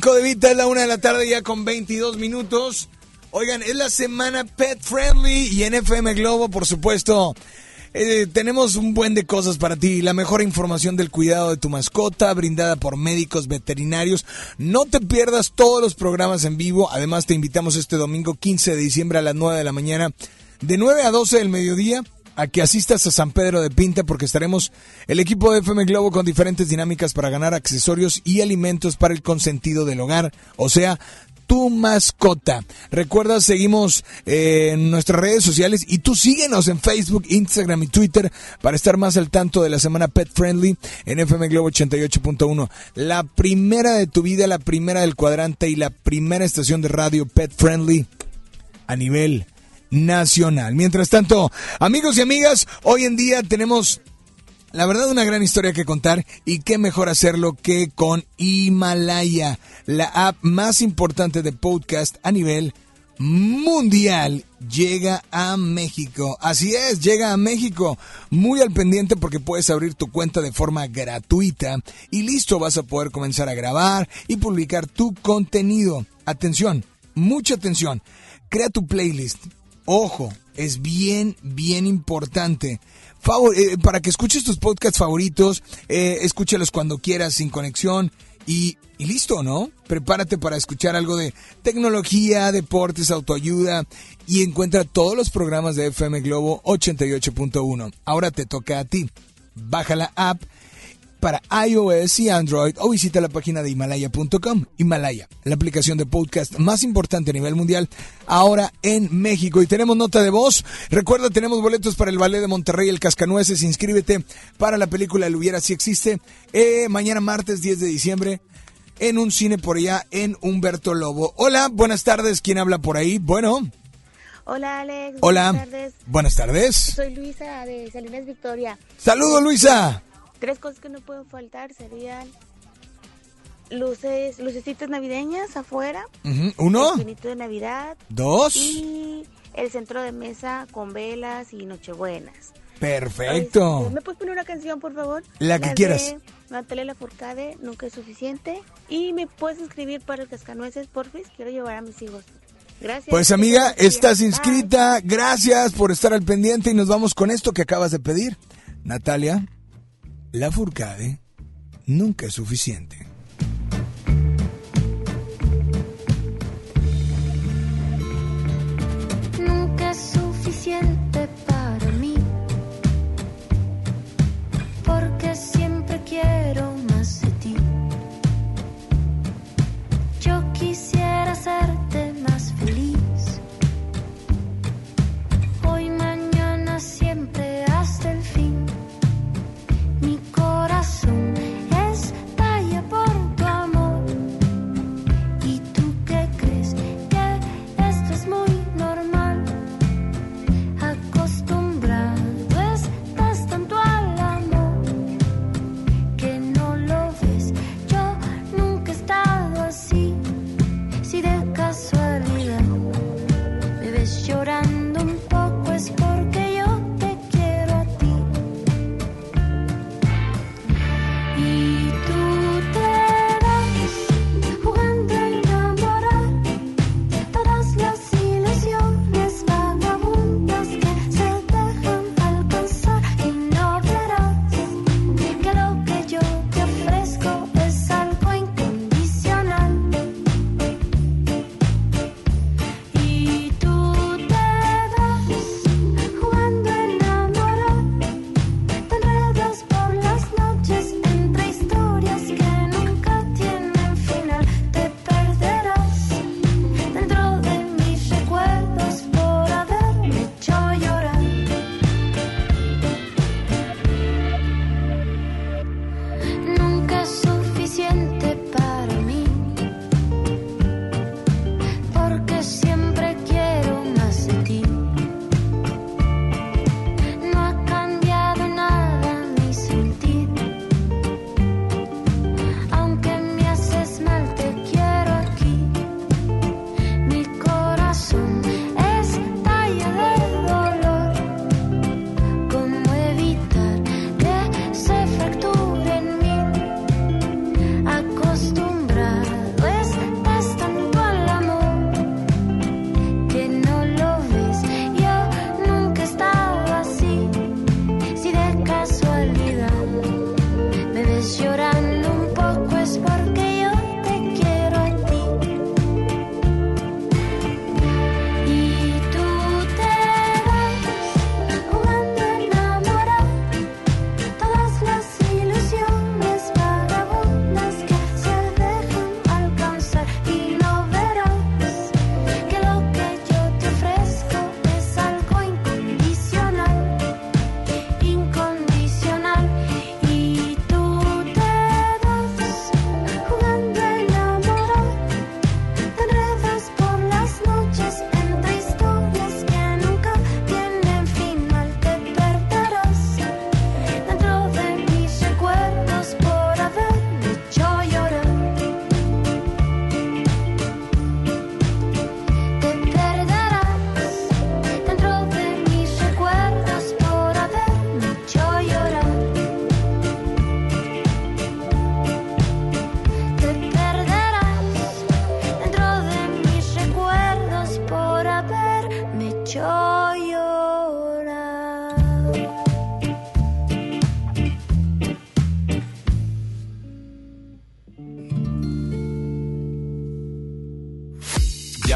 Franco es la una de la tarde ya con 22 minutos. Oigan, es la semana Pet Friendly y en FM Globo, por supuesto, eh, tenemos un buen de cosas para ti. La mejor información del cuidado de tu mascota, brindada por médicos veterinarios. No te pierdas todos los programas en vivo. Además, te invitamos este domingo 15 de diciembre a las 9 de la mañana, de 9 a 12 del mediodía a que asistas a San Pedro de Pinta porque estaremos el equipo de FM Globo con diferentes dinámicas para ganar accesorios y alimentos para el consentido del hogar, o sea, tu mascota. Recuerda, seguimos eh, en nuestras redes sociales y tú síguenos en Facebook, Instagram y Twitter para estar más al tanto de la semana Pet Friendly en FM Globo 88.1. La primera de tu vida, la primera del cuadrante y la primera estación de radio Pet Friendly a nivel nacional. Mientras tanto, amigos y amigas, hoy en día tenemos la verdad, una gran historia que contar y qué mejor hacerlo que con Himalaya, la app más importante de podcast a nivel mundial. Llega a México. Así es, llega a México. Muy al pendiente porque puedes abrir tu cuenta de forma gratuita y listo, vas a poder comenzar a grabar y publicar tu contenido. Atención, mucha atención. Crea tu playlist. Ojo, es bien, bien importante. Eh, para que escuches tus podcasts favoritos, eh, escúchalos cuando quieras, sin conexión. Y, y listo, ¿no? Prepárate para escuchar algo de tecnología, deportes, autoayuda y encuentra todos los programas de FM Globo 88.1. Ahora te toca a ti. Baja la app para iOS y Android o visita la página de Himalaya.com. Himalaya, la aplicación de podcast más importante a nivel mundial, ahora en México. Y tenemos nota de voz. Recuerda, tenemos boletos para el Ballet de Monterrey, el Cascanueces. Inscríbete para la película El Hubiera Si Existe. eh, mañana martes 10 de diciembre en un cine por allá en Humberto Lobo. Hola, buenas tardes. ¿Quién habla por ahí? Bueno, Hola Alex. Hola. Buenas tardes. Buenas tardes. Soy Luisa de Salinas Victoria. saludos Luisa. Tres cosas que no pueden faltar serían luces, lucecitas navideñas afuera. Uno, El de Navidad. Dos. Y el centro de mesa con velas y nochebuenas. perfecto. Este, ¿Me puedes poner una canción, por favor? La que quieras. Natalia Lafourcade, Nunca es suficiente. Y me puedes inscribir para el Cascanueces, porfis. Quiero llevar a mis hijos. Gracias. Pues amiga, estás Bye. inscrita. Gracias por estar al pendiente y nos vamos con esto que acabas de pedir. Natalia, la Furcade nunca es suficiente.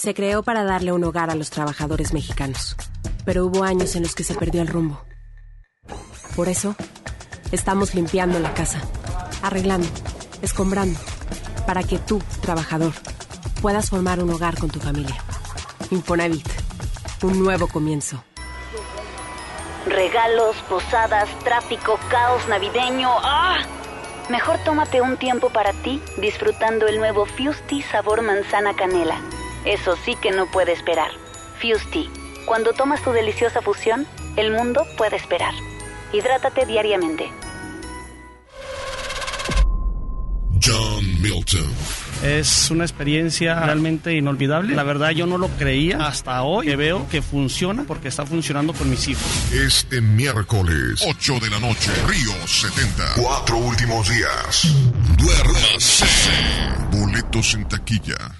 se creó para darle un hogar a los trabajadores mexicanos, pero hubo años en los que se perdió el rumbo. Por eso, estamos limpiando la casa, arreglando, escombrando, para que tú, trabajador, puedas formar un hogar con tu familia. Infonavit, un nuevo comienzo. Regalos, posadas, tráfico, caos navideño. ¡Ah! Mejor tómate un tiempo para ti disfrutando el nuevo Fusti sabor manzana canela. Eso sí que no puede esperar. Fusti, cuando tomas tu deliciosa fusión, el mundo puede esperar. Hidrátate diariamente. John Milton. Es una experiencia realmente inolvidable. La verdad yo no lo creía hasta hoy que veo que funciona porque está funcionando con mis hijos. Este miércoles, 8 de la noche, Río 70. Cuatro últimos días. Duérmase. Boletos en taquilla.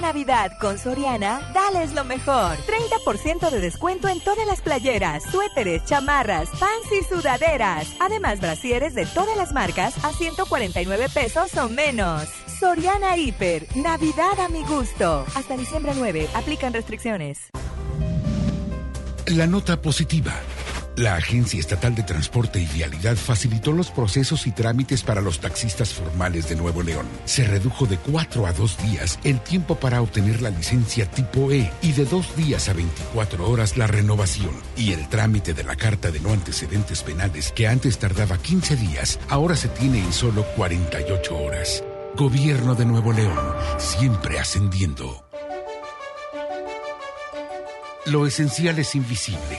Navidad con Soriana, dales lo mejor. 30% de descuento en todas las playeras, suéteres, chamarras, pants y sudaderas. Además, brasieres de todas las marcas a 149 pesos o menos. Soriana Hiper, Navidad a mi gusto. Hasta diciembre 9, aplican restricciones. La nota positiva. La Agencia Estatal de Transporte y Vialidad facilitó los procesos y trámites para los taxistas formales de Nuevo León. Se redujo de cuatro a dos días el tiempo para obtener la licencia tipo E y de dos días a 24 horas la renovación. Y el trámite de la carta de no antecedentes penales que antes tardaba 15 días, ahora se tiene en solo 48 horas. Gobierno de Nuevo León, siempre ascendiendo. Lo esencial es invisible,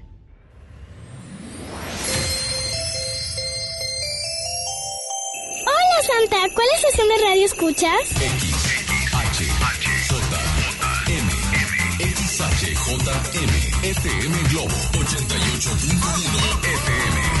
Santa, ¿cuál estación de radio escuchas? XHJM, FM Globo 88.1 FM.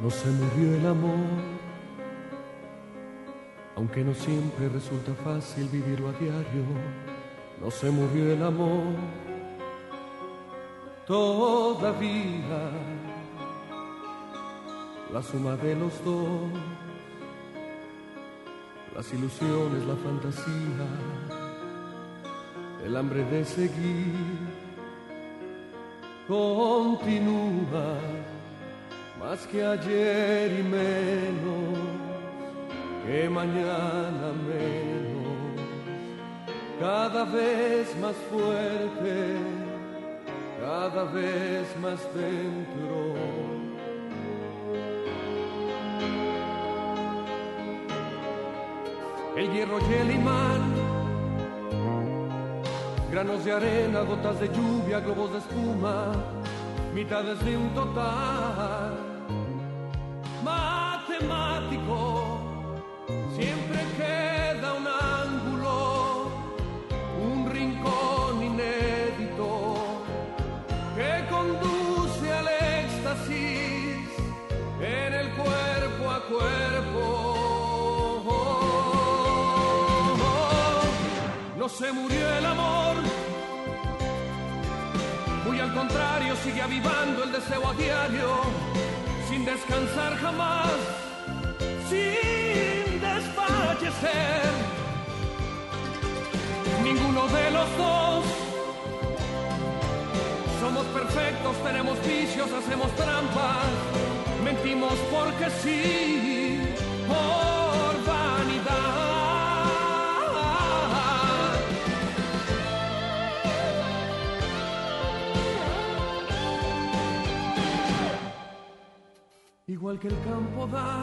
No se murió el amor, aunque no siempre resulta fácil vivirlo a diario. No se murió el amor, todavía la suma de los dos, las ilusiones, la fantasía, el hambre de seguir, continúa más que ayer y menos que mañana menos, cada vez más fuerte, cada vez más dentro. El hierro y el imán, granos de arena, gotas de lluvia, globos de espuma, mitades de un total matemático. Siempre queda un ángulo, un rincón inédito que conduce al éxtasis en el cuerpo a cuerpo. No se murió el amor, muy al contrario sigue avivando el deseo a diario, sin descansar jamás, sin desfallecer. Ninguno de los dos somos perfectos, tenemos vicios, hacemos trampas, mentimos porque sí, por Igual que el campo da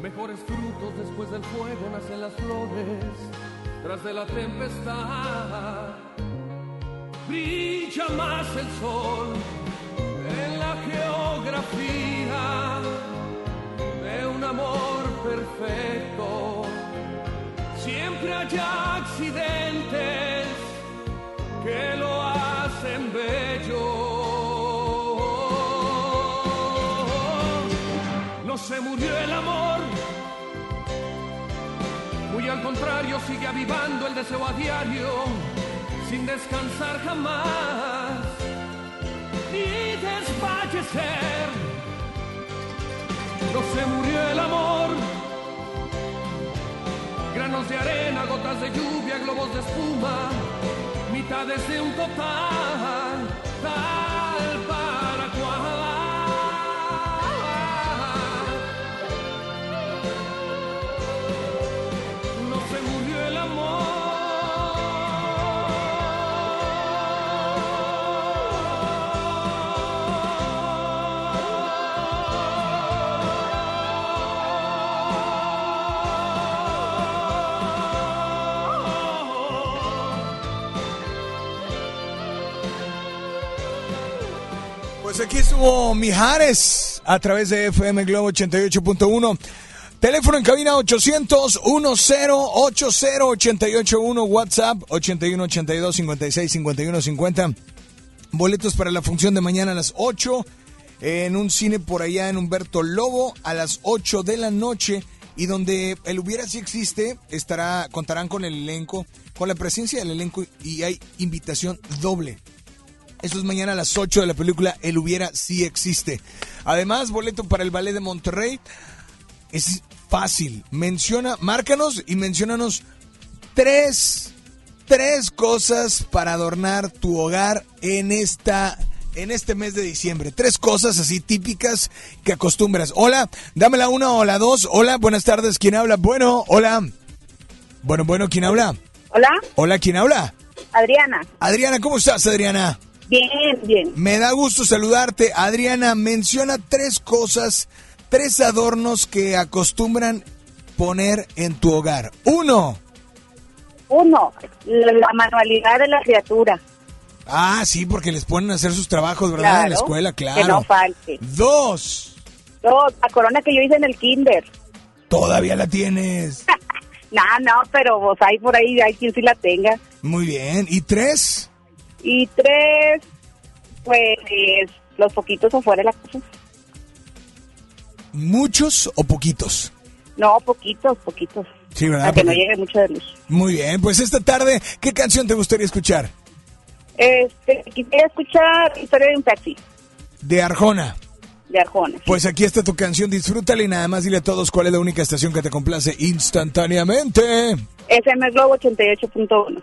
mejores frutos después del fuego, nacen las flores tras de la tempestad. Brilla más el sol en la geografía de un amor perfecto. Siempre hay accidentes que lo hacen bello. No se murió el amor, muy al contrario sigue avivando el deseo a diario, sin descansar jamás, ni desfallecer. No se murió el amor, granos de arena, gotas de lluvia, globos de espuma, mitades de un total, aquí estuvo Mijares a través de FM Globo 88.1. Teléfono en cabina 800 10 881 WhatsApp 81 82 56 51 50. Boletos para la función de mañana a las 8 en un cine por allá en Humberto Lobo a las 8 de la noche y donde el hubiera si existe estará contarán con el elenco, con la presencia del elenco y hay invitación doble. Eso es mañana a las 8 de la película El hubiera si existe. Además, boleto para el ballet de Monterrey es fácil. Menciona, márcanos y menciónanos tres, tres cosas para adornar tu hogar en esta en este mes de diciembre. Tres cosas así típicas que acostumbras. Hola, dame la una o la dos. Hola, buenas tardes. ¿Quién habla? Bueno, hola. Bueno, bueno, ¿quién habla? Hola. Hola, ¿quién habla? Adriana. Adriana, ¿cómo estás, Adriana? Bien, bien. Me da gusto saludarte. Adriana, menciona tres cosas, tres adornos que acostumbran poner en tu hogar. Uno. Uno, la manualidad de la criatura. Ah, sí, porque les ponen a hacer sus trabajos, ¿verdad? en la escuela, claro. Que no falte. Dos. Dos, la corona que yo hice en el kinder. Todavía la tienes. no, no, pero vos hay por ahí, hay quien sí la tenga. Muy bien. ¿Y tres? Y tres, pues, los poquitos afuera de la casa. ¿Muchos o poquitos? No, poquitos, poquitos. Sí, ¿verdad? Para que no llegue mucha de luz. Muy bien, pues esta tarde, ¿qué canción te gustaría escuchar? Este, quisiera escuchar Historia de un taxi, De Arjona. de Arjona. Pues aquí está tu canción, disfrútala y nada más dile a todos cuál es la única estación que te complace instantáneamente. SM Globo 88.1.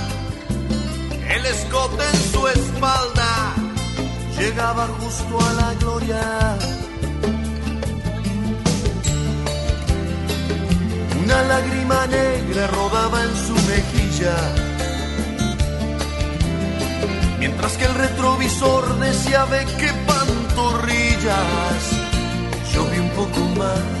el escote en su espalda, llegaba justo a la gloria. Una lágrima negra rodaba en su mejilla, mientras que el retrovisor decía ve qué pantorrillas. Yo un poco más.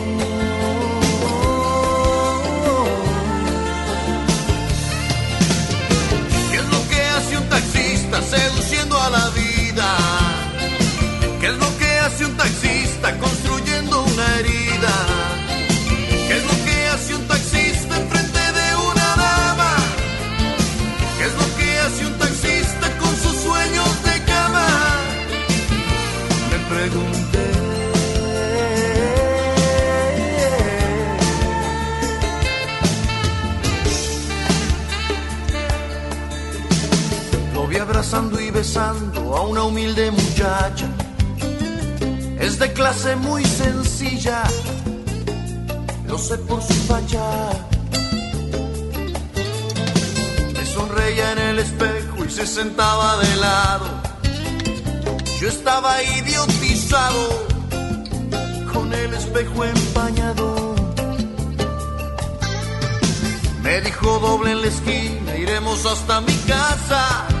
Una humilde muchacha. Es de clase muy sencilla, lo sé por su facha. Me sonreía en el espejo y se sentaba de lado. Yo estaba idiotizado con el espejo empañado. Me dijo doble en la esquina, iremos hasta mi casa.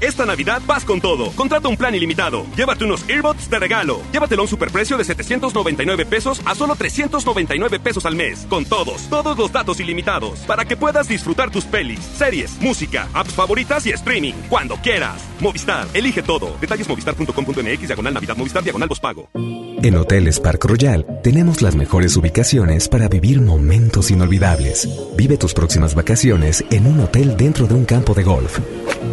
Esta Navidad vas con todo. Contrata un plan ilimitado. Llévate unos earbuds de regalo. Llévatelo a un superprecio de 799 pesos a solo 399 pesos al mes. Con todos, todos los datos ilimitados. Para que puedas disfrutar tus pelis, series, música, apps favoritas y streaming. Cuando quieras. Movistar, elige todo. Detalles movistar.com.mx, diagonal Navidad, Movistar, diagonal pago. En Hoteles Park Royal tenemos las mejores ubicaciones para vivir momentos inolvidables. Vive tus próximas vacaciones en un hotel dentro de un campo de golf.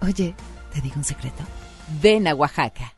Oye, ¿te digo un secreto? Ven a Oaxaca.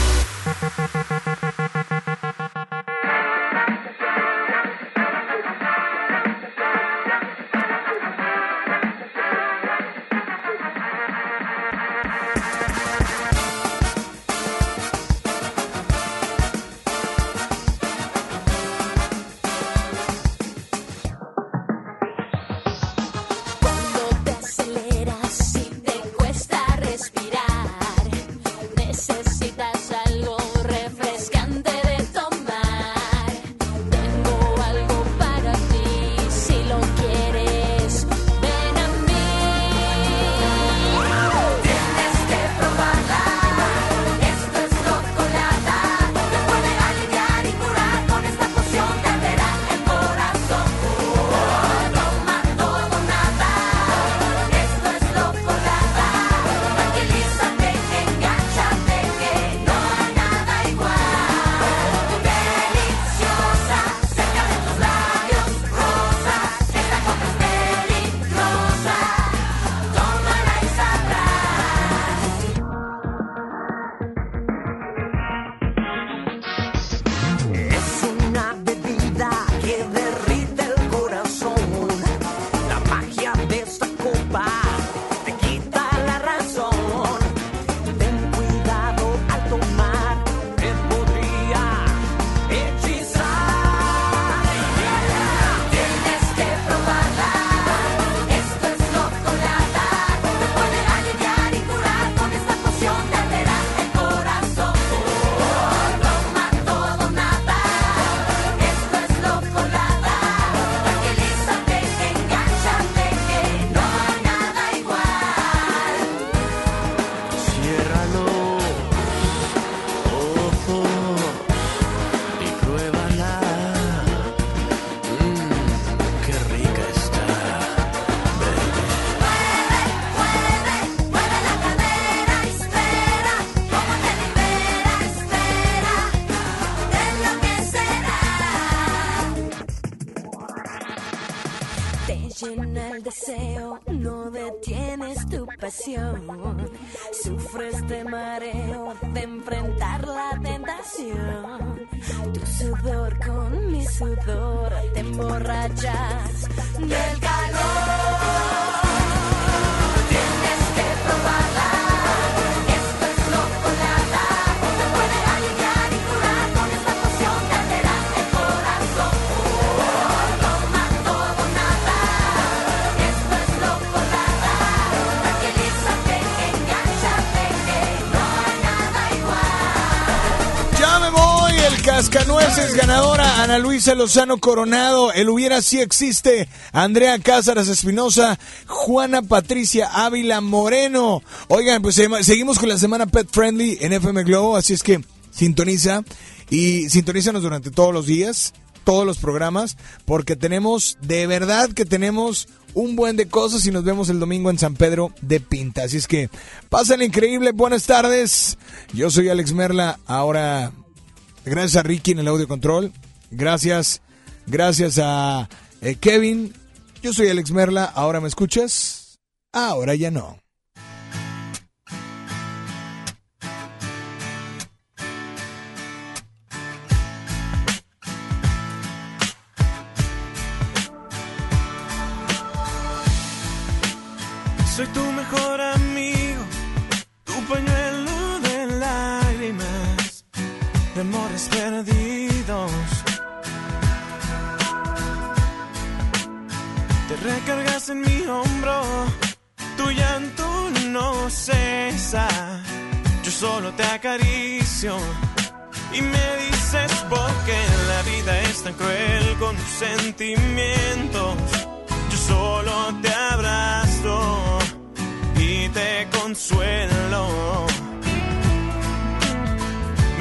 Cascanueces ganadora Ana Luisa Lozano Coronado, el hubiera sí existe, Andrea Cázares Espinosa, Juana Patricia Ávila Moreno. Oigan, pues se- seguimos con la semana Pet Friendly en FM Globo, así es que sintoniza y sintonízanos durante todos los días, todos los programas, porque tenemos, de verdad que tenemos un buen de cosas y nos vemos el domingo en San Pedro de Pinta. Así es que pasen increíble, buenas tardes. Yo soy Alex Merla, ahora gracias a Ricky en el audio control, gracias, gracias a eh, Kevin. Yo soy Alex Merla, ahora me escuchas, ahora ya no. Soy tu mejor amigo, tu pañuelo de amores perdidos. Te recargas en mi hombro, tu llanto no cesa. Yo solo te acaricio y me dices por qué la vida es tan cruel con tus sentimientos. Yo solo te abrazo y te consuelo.